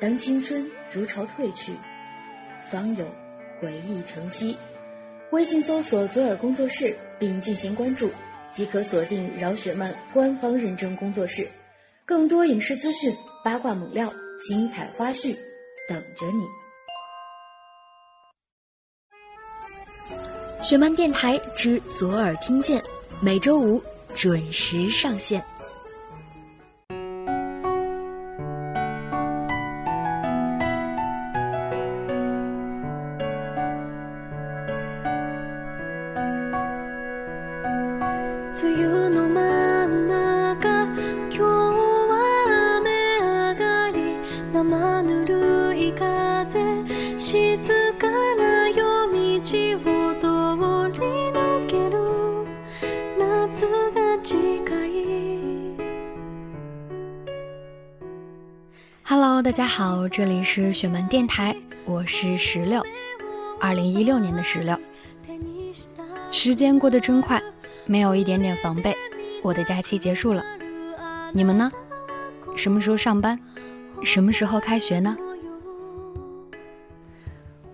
当青春如潮退去，方有回忆成昔。微信搜索“左耳工作室”并进行关注，即可锁定饶雪漫官方认证工作室，更多影视资讯、八卦猛料、精彩花絮等着你。雪漫电台之左耳听见，每周五准时上线。家好，这里是雪门电台，我是石榴，二零一六年的石榴。时间过得真快，没有一点点防备，我的假期结束了。你们呢？什么时候上班？什么时候开学呢？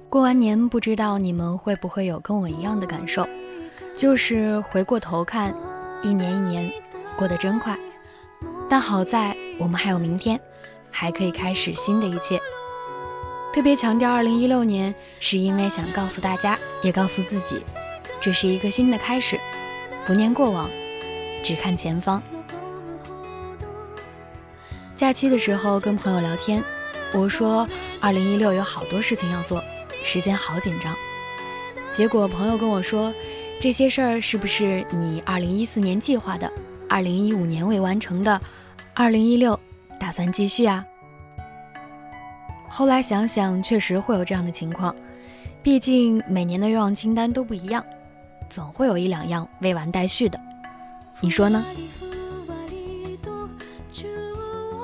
过完年，不知道你们会不会有跟我一样的感受，就是回过头看，一年一年过得真快。但好在我们还有明天。还可以开始新的一切。特别强调二零一六年，是因为想告诉大家，也告诉自己，这是一个新的开始，不念过往，只看前方。假期的时候跟朋友聊天，我说二零一六有好多事情要做，时间好紧张。结果朋友跟我说，这些事儿是不是你二零一四年计划的，二零一五年未完成的，二零一六？打算继续啊。后来想想，确实会有这样的情况，毕竟每年的愿望清单都不一样，总会有一两样未完待续的。你说呢？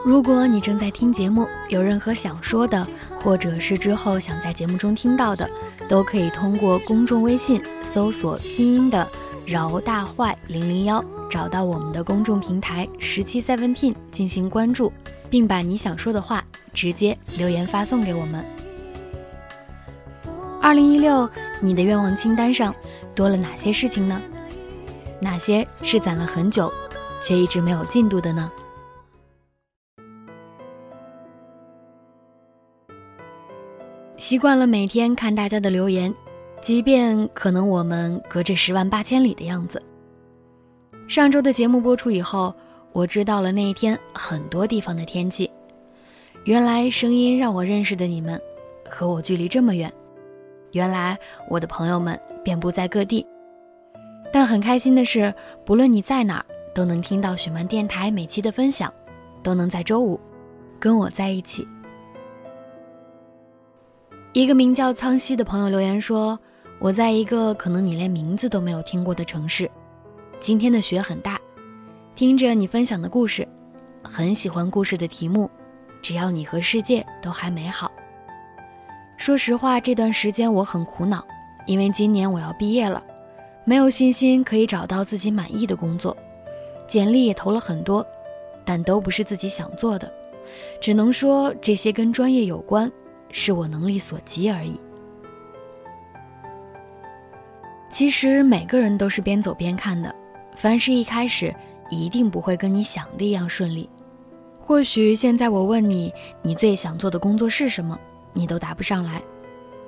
如果你正在听节目，有任何想说的，或者是之后想在节目中听到的，都可以通过公众微信搜索拼音的“饶大坏零零幺”。找到我们的公众平台十七 seventeen 进行关注，并把你想说的话直接留言发送给我们。二零一六，你的愿望清单上多了哪些事情呢？哪些是攒了很久却一直没有进度的呢？习惯了每天看大家的留言，即便可能我们隔着十万八千里的样子。上周的节目播出以后，我知道了那一天很多地方的天气。原来声音让我认识的你们，和我距离这么远。原来我的朋友们遍布在各地。但很开心的是，不论你在哪儿，都能听到雪漫电台每期的分享，都能在周五跟我在一起。一个名叫苍溪的朋友留言说：“我在一个可能你连名字都没有听过的城市。”今天的雪很大，听着你分享的故事，很喜欢故事的题目。只要你和世界都还美好。说实话，这段时间我很苦恼，因为今年我要毕业了，没有信心可以找到自己满意的工作，简历也投了很多，但都不是自己想做的。只能说这些跟专业有关，是我能力所及而已。其实每个人都是边走边看的。凡事一开始一定不会跟你想的一样顺利。或许现在我问你，你最想做的工作是什么，你都答不上来。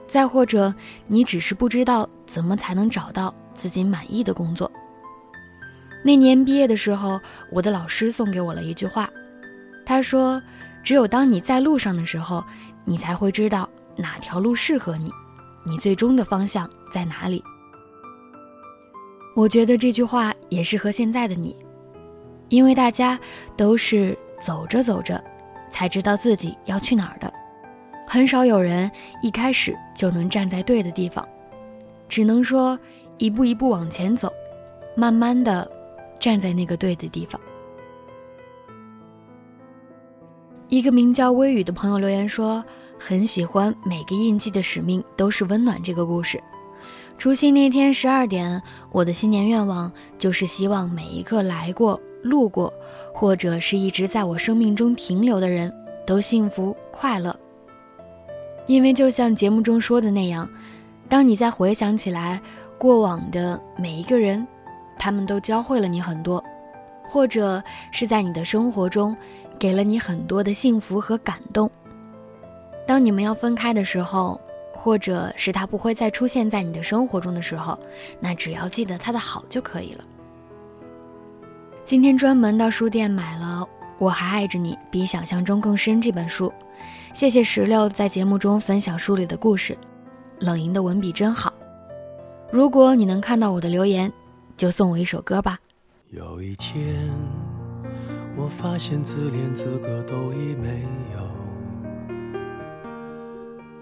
再或者，你只是不知道怎么才能找到自己满意的工作。那年毕业的时候，我的老师送给我了一句话，他说：“只有当你在路上的时候，你才会知道哪条路适合你，你最终的方向在哪里。”我觉得这句话也适合现在的你，因为大家都是走着走着，才知道自己要去哪儿的，很少有人一开始就能站在对的地方，只能说一步一步往前走，慢慢的站在那个对的地方。一个名叫微雨的朋友留言说，很喜欢每个印记的使命都是温暖这个故事。除夕那天十二点，我的新年愿望就是希望每一个来过、路过，或者是一直在我生命中停留的人，都幸福快乐。因为就像节目中说的那样，当你再回想起来过往的每一个人，他们都教会了你很多，或者是在你的生活中给了你很多的幸福和感动。当你们要分开的时候，或者是他不会再出现在你的生活中的时候，那只要记得他的好就可以了。今天专门到书店买了《我还爱着你比想象中更深》这本书，谢谢石榴在节目中分享书里的故事，冷莹的文笔真好。如果你能看到我的留言，就送我一首歌吧。有一天，我发现自怜资格都已没有。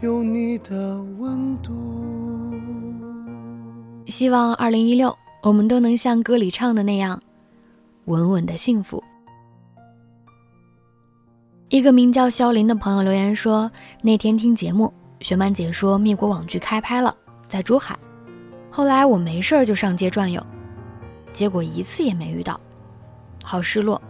有你的温度。希望二零一六，我们都能像歌里唱的那样，稳稳的幸福。一个名叫肖林的朋友留言说，那天听节目，雪曼姐说蜜国网剧开拍了，在珠海。后来我没事儿就上街转悠，结果一次也没遇到，好失落。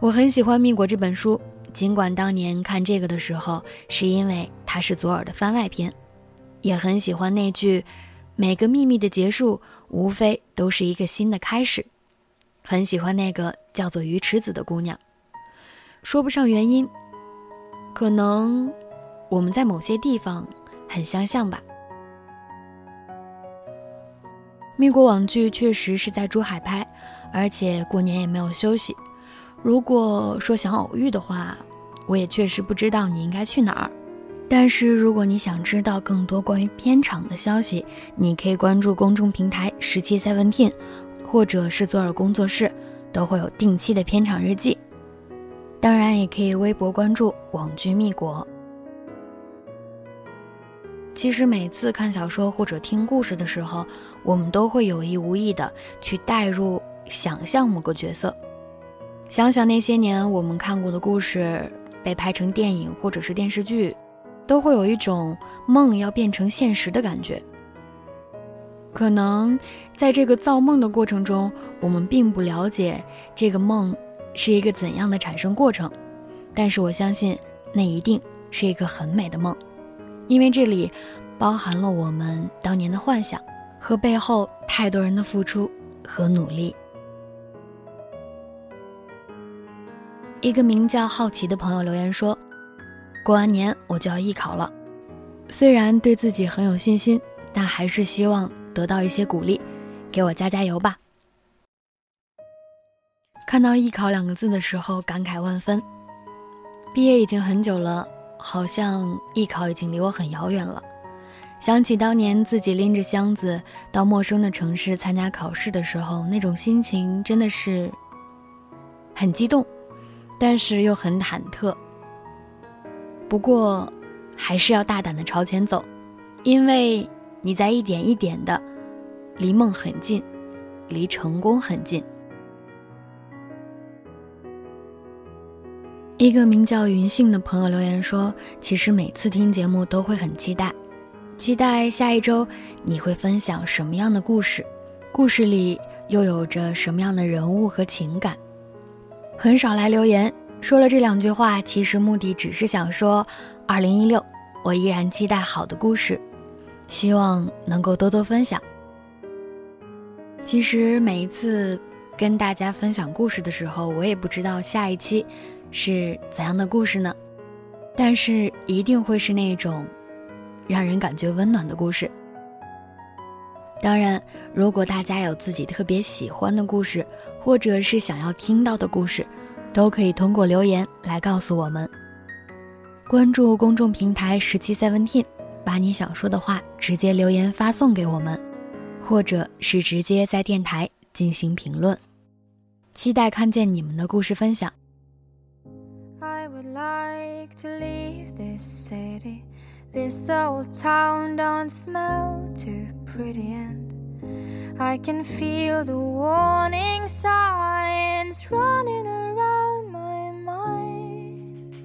我很喜欢《蜜国》这本书。尽管当年看这个的时候，是因为它是左耳的番外篇，也很喜欢那句“每个秘密的结束，无非都是一个新的开始”。很喜欢那个叫做鱼池子的姑娘，说不上原因，可能我们在某些地方很相像吧。蜜国网剧确实是在珠海拍，而且过年也没有休息。如果说想偶遇的话，我也确实不知道你应该去哪儿。但是如果你想知道更多关于片场的消息，你可以关注公众平台十七 Seventeen，或者是左耳工作室，都会有定期的片场日记。当然，也可以微博关注网剧蜜国。其实每次看小说或者听故事的时候，我们都会有意无意的去代入、想象某个角色。想想那些年我们看过的故事被拍成电影或者是电视剧，都会有一种梦要变成现实的感觉。可能在这个造梦的过程中，我们并不了解这个梦是一个怎样的产生过程，但是我相信那一定是一个很美的梦，因为这里包含了我们当年的幻想和背后太多人的付出和努力。一个名叫好奇的朋友留言说：“过完年我就要艺考了，虽然对自己很有信心，但还是希望得到一些鼓励，给我加加油吧。”看到“艺考”两个字的时候，感慨万分。毕业已经很久了，好像艺考已经离我很遥远了。想起当年自己拎着箱子到陌生的城市参加考试的时候，那种心情真的是很激动。但是又很忐忑。不过，还是要大胆的朝前走，因为你在一点一点的离梦很近，离成功很近。一个名叫云信的朋友留言说：“其实每次听节目都会很期待，期待下一周你会分享什么样的故事，故事里又有着什么样的人物和情感。”很少来留言，说了这两句话，其实目的只是想说，二零一六，我依然期待好的故事，希望能够多多分享。其实每一次跟大家分享故事的时候，我也不知道下一期是怎样的故事呢，但是一定会是那种让人感觉温暖的故事。当然，如果大家有自己特别喜欢的故事，或者是想要听到的故事，都可以通过留言来告诉我们。关注公众平台十七 seventeen，把你想说的话直接留言发送给我们，或者是直接在电台进行评论。期待看见你们的故事分享。I would like to leave this city. This old town don't smell too pretty, and I can feel the warning signs running around my mind.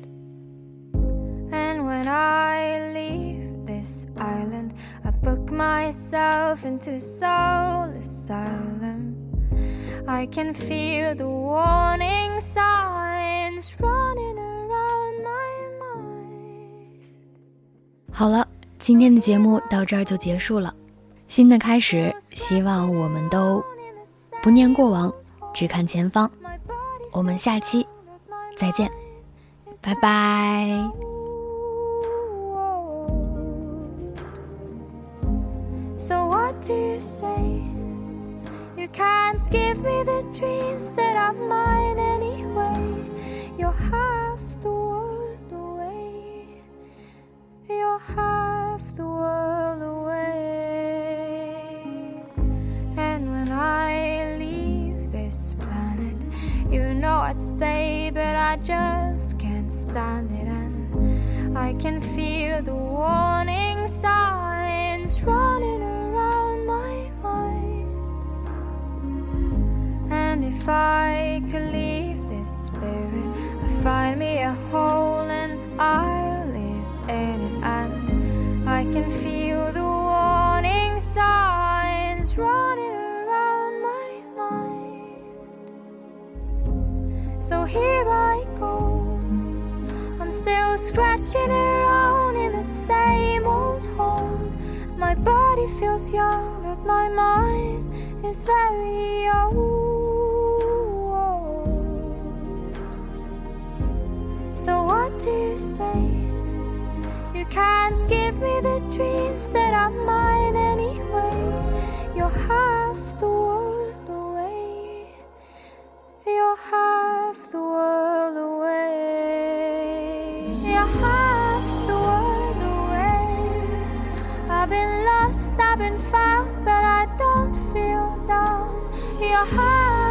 And when I leave this island, I book myself into a soul asylum. I can feel the warning signs running around my mind. 好了，今天的节目到这儿就结束了。 新的开始，希望我们都不念过往，只看前方。我们下期再见，拜拜。So what do you say? You can't give me the dreams that are mine if I could leave this spirit, I'd find me a hole and I'll live in it. And I can feel the warning signs running around my mind. So here I go. I'm still scratching around in the same old hole. My body feels young, but my mind is very old. So what do you say? You can't give me the dreams that are mine anyway. You're half the world away. You're half the world away. You're half the world away. I've been lost, I've been found, but I don't feel down. You're half